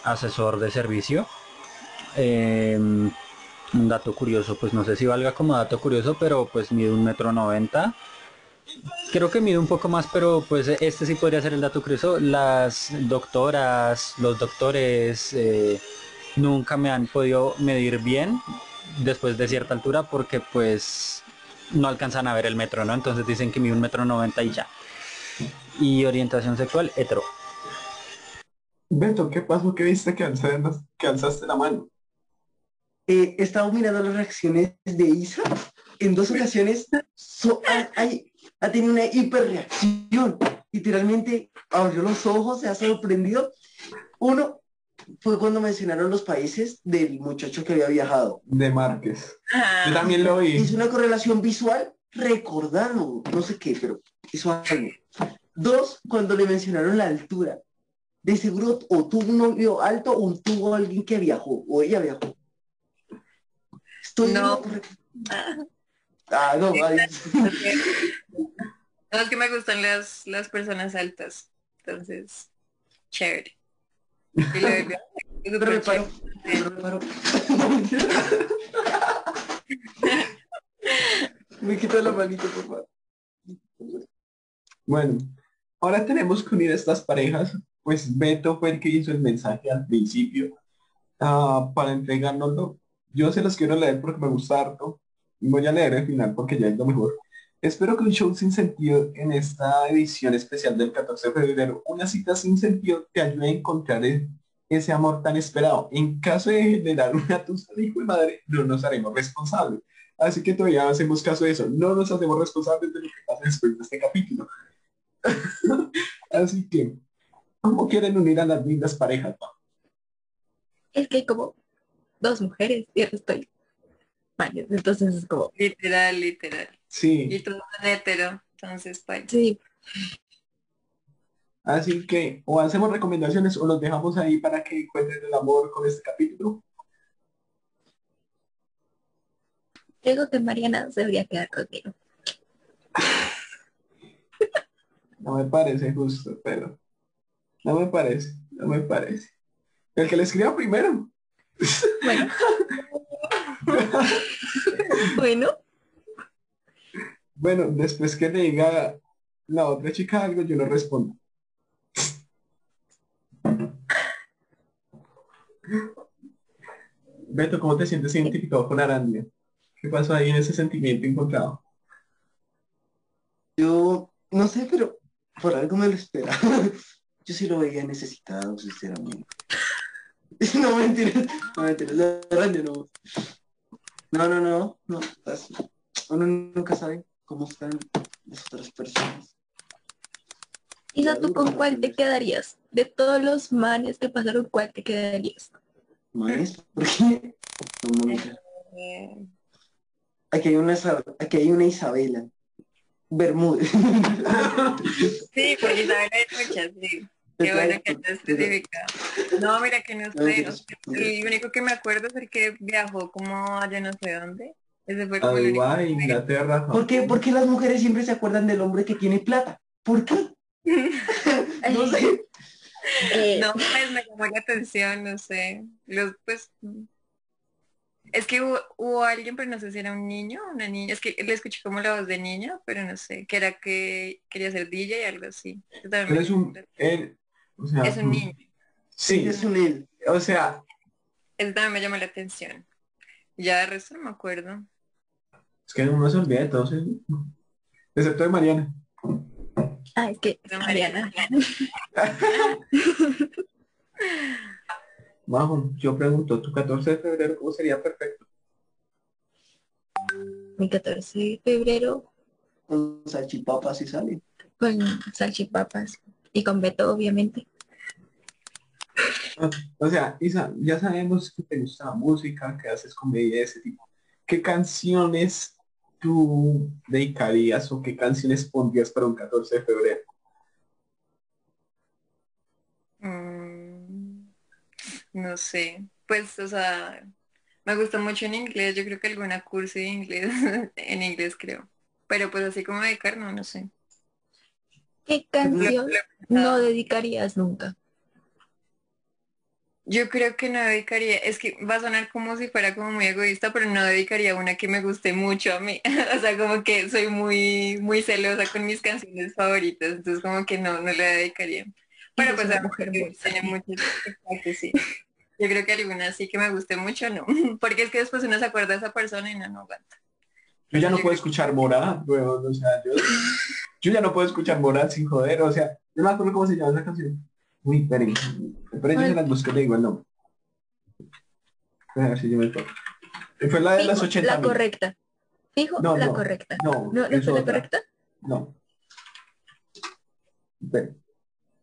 asesor de servicio. Em, un dato curioso, pues no sé si valga como dato curioso, pero pues mide un metro noventa. Creo que mide un poco más, pero pues este sí podría ser el dato curioso. Las doctoras, los doctores eh, nunca me han podido medir bien después de cierta altura porque pues no alcanzan a ver el metro, ¿no? Entonces dicen que mide un metro noventa y ya. Y orientación sexual, hetero. Beto, ¿qué pasó? ¿Qué viste que que alzaste la mano? Eh, he mirando las reacciones de Isa. En dos ocasiones ha, tenido una hiperreacción. Literalmente abrió los ojos, se ha sorprendido. Uno fue cuando mencionaron los países del muchacho que había viajado. De Márquez. Yo también lo vi. Es una correlación visual, recordaron, no sé qué, pero eso algo. Dos, cuando le mencionaron la altura. De seguro o tuvo un novio alto o tuvo alguien que viajó, o ella viajó. No. Ah, no, No, es que me gustan las, las personas altas. Entonces, chévere. Pero me paro. Pero me paro. me quito la manito, por favor. Bueno, ahora tenemos que unir a estas parejas. Pues Beto fue el que hizo el mensaje al principio uh, para entregárnoslo yo se los quiero leer porque me gusta harto. Voy a leer el final porque ya es lo mejor. Espero que un show sin sentido en esta edición especial del 14 de febrero, una cita sin sentido, te ayude a encontrar e-, ese amor tan esperado. En caso de generar una tusa de hijo y madre, no nos haremos responsables. Así que todavía hacemos caso de eso. No nos hacemos responsables de lo que pasa después de este capítulo. Así que, ¿cómo quieren unir a las lindas parejas? Es que como dos mujeres y ahora estoy. Vale, entonces es como, Literal, literal. Sí. Y todo tan hetero, entonces pues. sí, Así que o hacemos recomendaciones o los dejamos ahí para que encuentren el amor con este capítulo. digo que Mariana se debería quedar conmigo. No me parece justo, pero no me parece, no me parece. El que le escriba primero. Bueno. bueno, Bueno, después que le diga la otra chica algo, yo no respondo. Beto, ¿cómo te sientes identificado con Arandia? ¿Qué pasó ahí en ese sentimiento encontrado? Yo no sé, pero por algo me lo esperaba. Yo sí lo veía necesitado, sinceramente. No mentiras, no mentiras, de verdad yo no. No, no, no, no. Uno nunca sabe cómo están las otras personas. Isa, ¿tú con cuál te quedarías? De todos los manes que pasaron, ¿cuál te quedarías? Maestro, ¿por qué? No, Mónica. Aquí hay una, Isa- aquí hay una Isabela. Bermúdez. Sí, porque Isabel hay muchas, sí. Qué bueno que te especificado. No, mira que no sé. el único que me acuerdo es el que viajó como allá no sé dónde. Ese fue A como. Dubái, Inglaterra. ¿Por qué, ¿Por qué las mujeres siempre se acuerdan del hombre que tiene plata? ¿Por qué? No sé. Eh, No, pues me llamó la atención, no sé. Los, pues, es que hubo, hubo alguien, pero no sé si era un niño o una niña. Es que le escuché como la voz de niño, pero no sé. Que era que quería ser DJ y algo así. Es un, él, o sea, la- es un niño. Sí, Es un él. o sea, Eso también me llamó la atención. Ya de resto no me acuerdo. es que uno se olvida de todo, ¿sí? excepto de Mariana. ah, es que No, Mariana. Majo, yo pregunto, ¿tu 14 de febrero cómo sería perfecto? Mi 14 de febrero Con salchipapas y sale. con salchipapas y con Beto, obviamente. O- sea, Isa, ya sabemos que te gusta la música, que haces comedia de ese tipo. ¿Qué canciones tú dedicarías o qué canciones pondrías para un 14 de febrero? Mm, no sé. Pues, o sea, me gusta mucho en inglés. Yo creo que alguna curso de inglés, en inglés creo. Pero pues así como dedicar, no, no sé. ¿Qué canción no dedicarías nunca? Yo creo que no dedicaría, es que va a sonar como si fuera como muy egoísta, pero no dedicaría una que me guste mucho a mí. o sea, como que soy muy, muy celosa con mis canciones favoritas, entonces como que no, no le dedicaría. Pero pues una a mujer tiene muchos sí. Yo creo que alguna sí que me guste mucho, no. Porque es que después uno se acuerda de esa persona y no, no aguanta. Yo ya no puedo escuchar Morat, weón, o sea, yo, yo ya no puedo escuchar Morat sin joder, o sea, yo no me acuerdo cómo se llama esa canción. Uy, esperen, esperen, yo se las busco, le digo el nombre. A ver si yo me acuerdo. Fue la de las Fijo, 80 La correcta. Fijo, No, la no, correcta. No, ¿No, no fue la correcta? No. Esperen.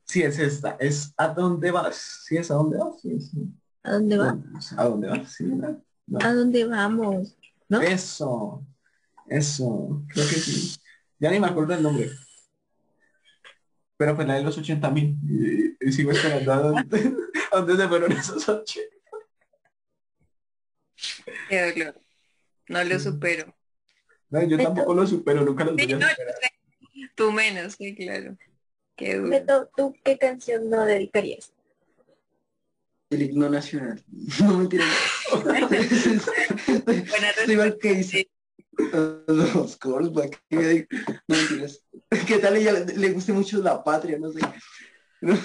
Sí, es esta, es ¿A dónde vas? Sí, es ¿A dónde vas? Sí, sí. ¿A dónde va? ¿A dónde vas? Sí. No. ¿A dónde vamos? ¿No? Eso, eso, creo que sí. Ya ni me acuerdo el nombre. Pero fue la de los 80 mil. Y, y sigo esperando a dónde, a dónde se fueron esos 80. Qué dolor. No lo supero. No, yo tampoco lo supero, nunca los Sí, voy a superar. Tú menos, sí, claro. Qué duro. Beto, ¿tú qué canción no dedicarías? El himno nacional. No mentira. Buena Estoy igual que dice. Los coros, ¿para qué me digo? No. ¿Qué tal ella le, guste mucho la patria? No sé. No,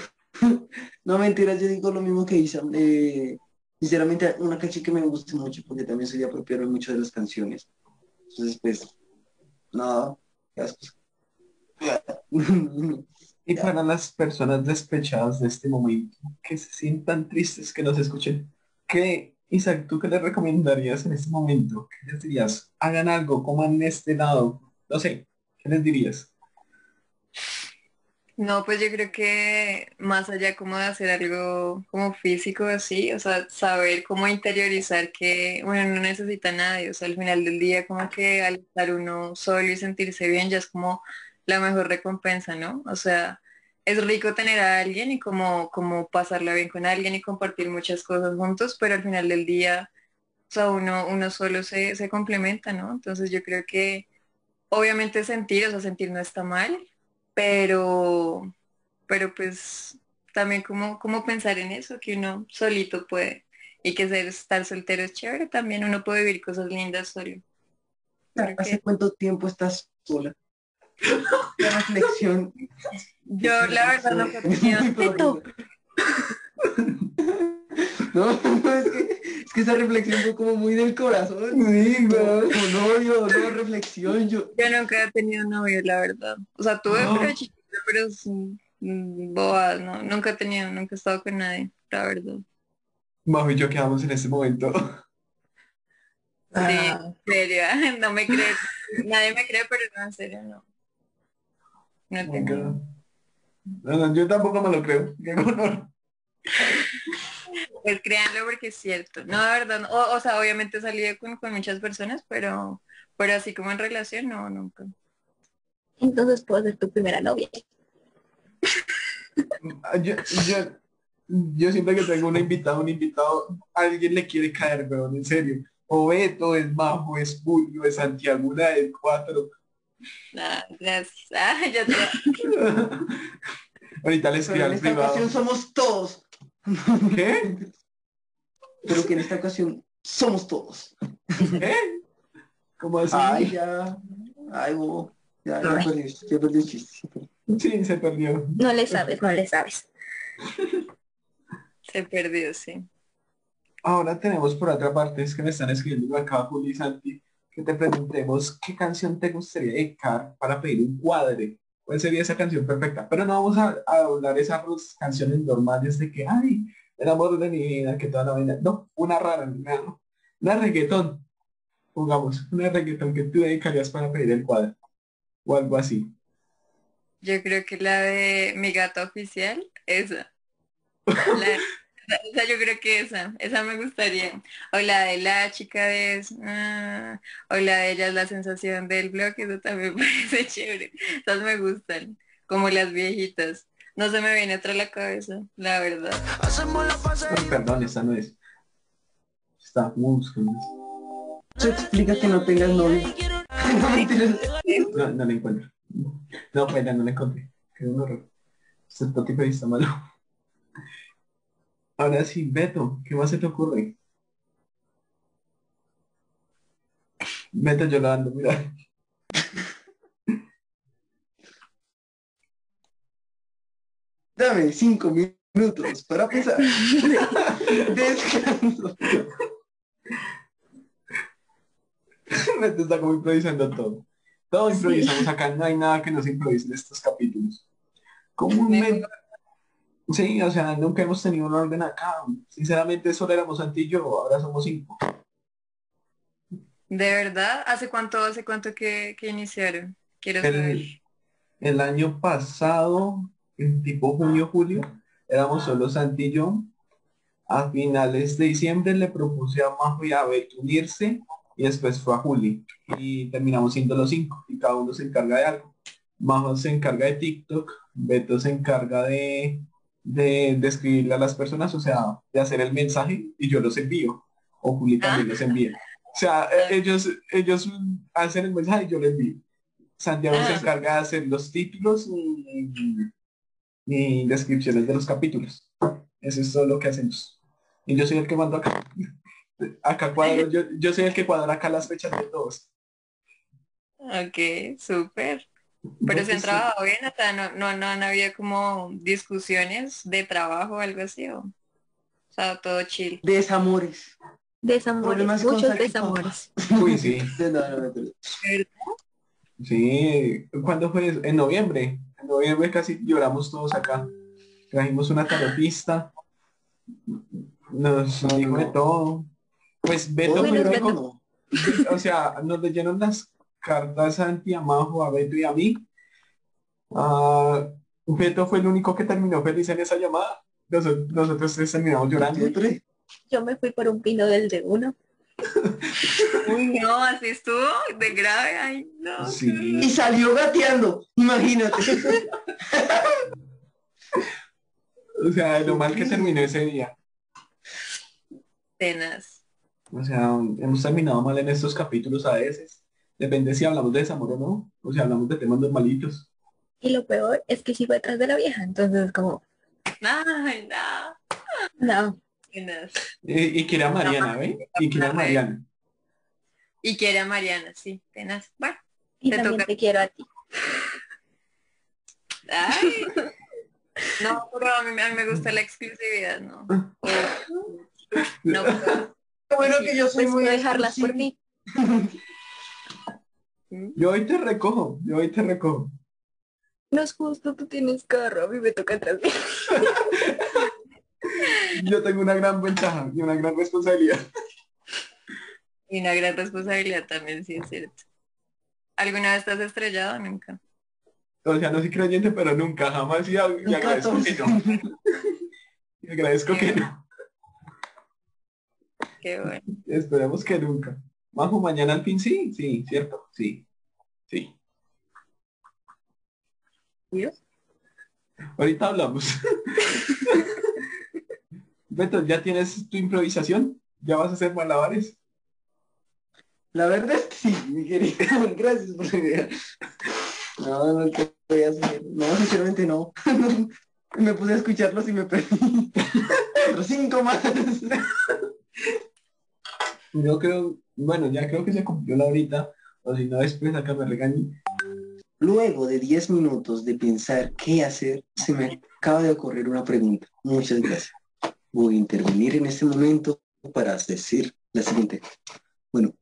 no, mentiras, yo digo lo mismo que Isa. Eh, sinceramente, una canción que me gusta mucho porque también soy de apropiarme mucho de las canciones. Entonces, pues, nada, asco. Y para las personas despechadas de este momento, que se sientan tristes que nos escuchen, ¿qué, Isaac, tú qué les recomendarías en este momento? ¿Qué les dirías? Hagan algo, coman este lado. No sé, ¿qué les dirías? No, pues yo creo que más allá como de hacer algo como físico así, o sea, saber cómo interiorizar que uno no necesita nadie, o sea, al final del día como que al estar uno solo y sentirse bien ya es como la mejor recompensa, ¿no? O sea, es rico tener a alguien y como, como pasarla bien con alguien y compartir muchas cosas juntos, pero al final del día, o sea, uno, uno solo se, se complementa, ¿no? Entonces yo creo que obviamente sentir, o sea, sentir no está mal, pero, pero pues también como, como pensar en eso, que uno solito puede, y que ser, estar soltero es chévere, también uno puede vivir cosas lindas solo. ¿Hace que- cuánto tiempo estás sola? La reflexión. Yo la verdad no he tenido Beto. No, no, es que, es que esa reflexión fue como muy del corazón. Sí, Como novio, no, reflexión, yo. Yo nunca he tenido novio, la verdad. O sea, tuve No. pero chiquita, pero es, mm, bobadas, ¿no? Nunca he tenido, nunca he estado con nadie, la verdad. Majo y yo quedamos en ese momento. Sí, Ah. en serio, no me cree, nadie me cree, pero no, en serio, no. No he tenido. No, no, yo tampoco me lo creo. Qué honor. Pues créanlo porque es cierto. No, de verdad, no. o, o sea, obviamente he salido con, con muchas personas, pero, pero así como en relación, no, nunca. Entonces puedo ser tu primera novia. Ah, Yo, yo, yo siempre que tengo un invitado, un invitado, alguien le quiere caer, pero en serio. O Beto, es Majo, es Julio, es Santiago, una de cuatro. Ah, gracias. Ah, ya te... Ahorita les escribo en al esta privado. ocasión somos todos. ¿Qué? Pero que en esta ocasión somos todos. ¿Qué? ¿Cómo así? Ay, ya. Ay, bobo. Ya, ya Ay. perdí, ya perdí el chiste. Sí, se perdió. No le sabes, no le sabes. Se perdió, sí. Ahora tenemos por otra parte, es que me están escribiendo acá Juli y Santi, que te preguntemos qué canción te gustaría dedicar para pedir un cuadre. ¿Cuál sería esa canción perfecta? Pero no vamos a, a hablar esas canciones normales de que, ay, el amor de mi vida, que toda la vida. No, una rara, no. Una reggaetón. Pongamos, una reggaetón que tú dedicarías para pedir el cuadre. O algo así. Yo creo que la de mi gato oficial, esa. La- o sea, yo creo que esa, esa me gustaría. O la de la chica de ah, o la de ella es la sensación del blog, eso también me parece chévere. Esas me gustan, como las viejitas. No se me viene otra a la cabeza, la verdad. Ay, perdón, esa no es. Está buscando. Eso explica que no tengas novio. No. No, no la encuentro. No, pues no la encontré. Qué un horror. Este Spotify está malo. Ahora sí, Beto, ¿qué más se te ocurre? Beto llorando, mira. Dame cinco minutos para pensar. Descanso. Beto está como improvisando todo. Todo improvisamos acá, no hay nada que nos improvise en estos capítulos. Comúnmente, sí, o sea, nunca hemos tenido un orden acá. Sinceramente, solo éramos Santi y yo, ahora somos cinco. ¿De verdad? ¿Hace cuánto, hace cuánto que, que iniciaron? Quiero saber. El, año pasado, tipo junio, julio, éramos solo Santi y yo. A finales de diciembre le propuse a Majo y a Beto unirse y después fue a Juli. Y terminamos siendo los cinco y cada uno se encarga de algo. Majo se encarga de TikTok, Beto se encarga de, de, de escribirle a las personas, o sea, de hacer el mensaje y yo los envío. O Juli también los envía. O sea, eh, ellos, ellos hacen el mensaje y yo lo envío. Santiago se Ah. encarga de hacer los títulos y, y descripciones de los capítulos. Eso es todo lo que hacemos. Y yo soy el que mando acá. Acá cuadro, yo, yo soy el que cuadra acá las fechas de todos. Ok, súper. Pero se han trabajado bien, o sea, no, no, no han habido como discusiones de trabajo o algo así, o, o sea, todo chill. Desamores. Desamores, muchos desamores. Uy, sí. Sí. ¿Cuándo fue eso? En noviembre. En noviembre casi lloramos todos acá. Trajimos una tarotista. Nos No, dijo de todo. Pues Beto Beto. como- o sea, nos leyeron las cartas a Santi, a Majo, a Beto y a mí. Ah, Beto fue el único que terminó feliz en esa llamada. Nosotros, nosotros tres terminamos llorando. Yo me fui por un pino del de uno. Uy, no, así estuvo de grave. Ay, no. Y salió gateando, imagínate. o sea, lo mal que terminó ese día. Cenas. O sea, hemos terminado mal en estos capítulos a veces. Depende si hablamos de desamor o no, o si hablamos de temas normalitos. Y lo peor es que sigo detrás de la vieja, entonces como... Ay, no. No. Cenas. Y, y quiere a Mariana, ¿ve? Y quiere a Mariana. Y quiere a Mariana, sí, tenaz. Bueno, Y te también toca. te quiero a ti. Ay. No, pero a mí, a mí me gusta la exclusividad, ¿no? No, pero- Bueno que yo soy Pues muy dejarlas por mí. Yo hoy te recojo, yo hoy te recojo. No es justo, tú tienes carro, a mí me toca atrás. Yo tengo una gran ventaja y una gran responsabilidad. Y una gran responsabilidad también, sí es cierto. ¿Alguna vez estás estrellado? Nunca. O sea, no soy creyente, pero nunca, jamás y, y agradezco que no. Y agradezco que no. Qué bueno. Esperemos que nunca. Majo, mañana al fin sí, sí, cierto, sí, sí. ¿Dios? Ahorita hablamos. Beto, ¿ya tienes tu improvisación? ¿Ya vas a hacer malabares? La verdad es que sí, mi querido. Gracias por la idea. No, no te voy a hacer. No, sinceramente no. me puse a escucharlos y me perdí. Otros cinco más. Yo creo, bueno, ya creo que se cumplió la horita, o si no después acá me regañe. Luego de 10 minutos de pensar qué hacer, se me acaba de ocurrir una pregunta. Muchas gracias. Voy a intervenir en este momento para decir la siguiente. Bueno,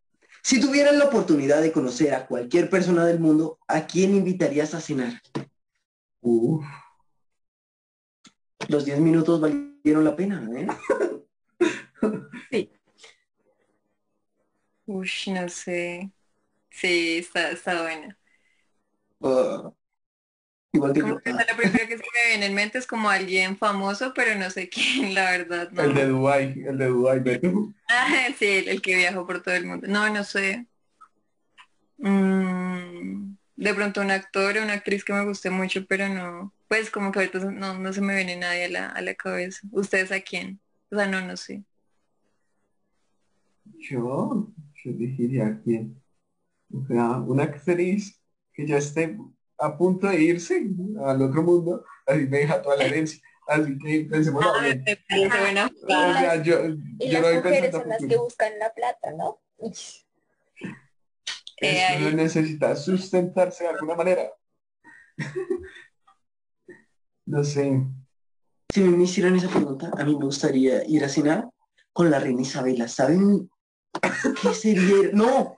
si tuvieras la oportunidad de conocer a cualquier persona del mundo, ¿a quién invitarías a cenar? Uf, Los 10 minutos valieron la pena, ¿eh? Uy, no sé. Sí, está, está buena. Ah, igual que. Como que la primera que se me viene en mente es como alguien famoso, pero no sé quién, la verdad. No. el de Dubai, el de Dubai, Beto. Ah, sí, el, el que viajó por todo el mundo. No, no sé. Mm, de pronto un actor o una actriz que me guste mucho, pero no. Pues como que ahorita no, no se me viene nadie a la, a la cabeza. ¿Ustedes a quién? O sea, no, no sé. Yo, yo diría quién. O sea, una actriz que ya esté a punto de irse al otro mundo, así me deja toda la herencia. Así que pensemos Ah, bien. me parece buena O sea, yo, Y yo no las voy mujeres son las que buscan la plata, ¿no? Eh, necesita sustentarse de alguna manera. No sé. Si me hicieran esa pregunta, a mí me gustaría ir a cenar con la reina Isabela. ¿Saben qué sería? No,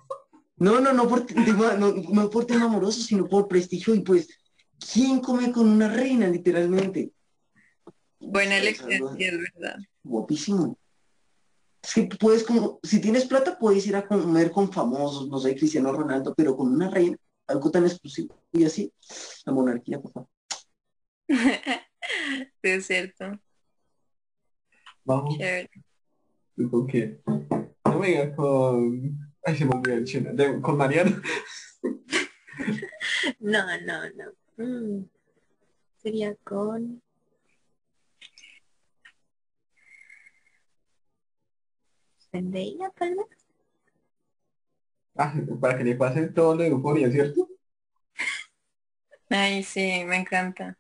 no, no, no por tema, no, no por tema amoroso, sino por prestigio y pues, ¿quién come con una reina, literalmente? Buena elección, es verdad. Guapísimo. Es que puedes como, si tienes plata, puedes ir a comer con famosos, no sé, Cristiano Ronaldo, pero con una reina, algo tan exclusivo y así, la monarquía, por favor. Sí, es cierto. Vamos. ¿tú con quién? Con... Ay, se me olvidó el chino. De- con Mariano. No, no, no. Mm. Sería con... Zendaya, tal vez. Ah, para que le pase todo lo de euforia, ¿cierto? Ay, sí, me encanta.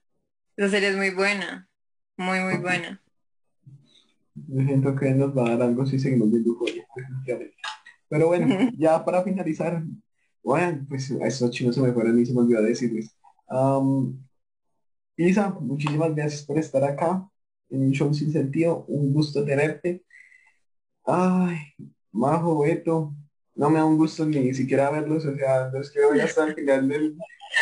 Esa serie es muy buena. Muy, muy buena. Yo siento que nos va a dar algo si seguimos viendo euforia. Pero bueno, ya para finalizar, bueno, pues a esos chinos se me fueron y se me olvidó decirles. Am, Isa, muchísimas gracias por estar acá en un show sin sentido. Un gusto tenerte. Ay, Majo, Beto, no me da un gusto ni siquiera verlos, o sea, los quiero ver hasta el final del,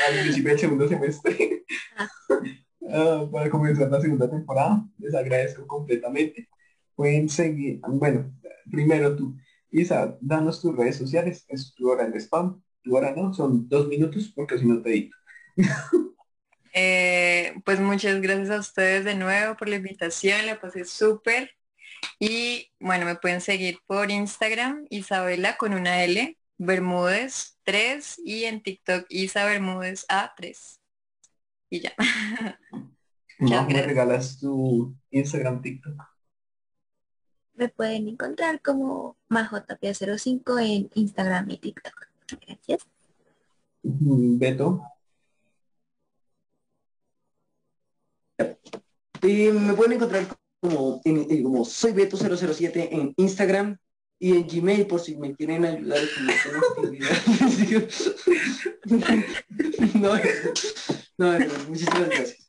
al principio del segundo semestre. Ah, para comenzar la segunda temporada. Les agradezco completamente. Pueden seguir, bueno, primero tú, Isa, danos tus redes sociales, es tu hora de spam, tu hora no, son dos minutos porque si no te edito. Eh, pues muchas gracias a ustedes de nuevo por la invitación, la pasé súper. Y bueno, me pueden seguir por Instagram, Isabela con una L, Bermúdez 3 y en TikTok Isa Bermúdez A3. Y ya. No, me regalas tu Instagram, TikTok. Me pueden encontrar como majotapia05 en Instagram y TikTok. Gracias. Beto. Eh, me pueden encontrar como, en, en- como soy Beto007 en Instagram y en Gmail por si me quieren ayudar no, no, no, muchísimas gracias.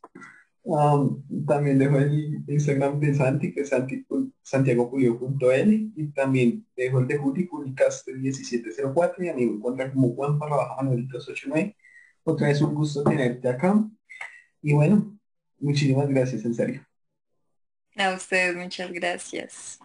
Um, también dejo el Instagram de Santi, que es santi- santiagopulio.l y también dejo el de Juli, Julicast 1704 y a mí me encuentran como Juan para baja Manuel 289. Otra vez un gusto tenerte acá. Y bueno, muchísimas gracias, en serio. A ustedes muchas gracias.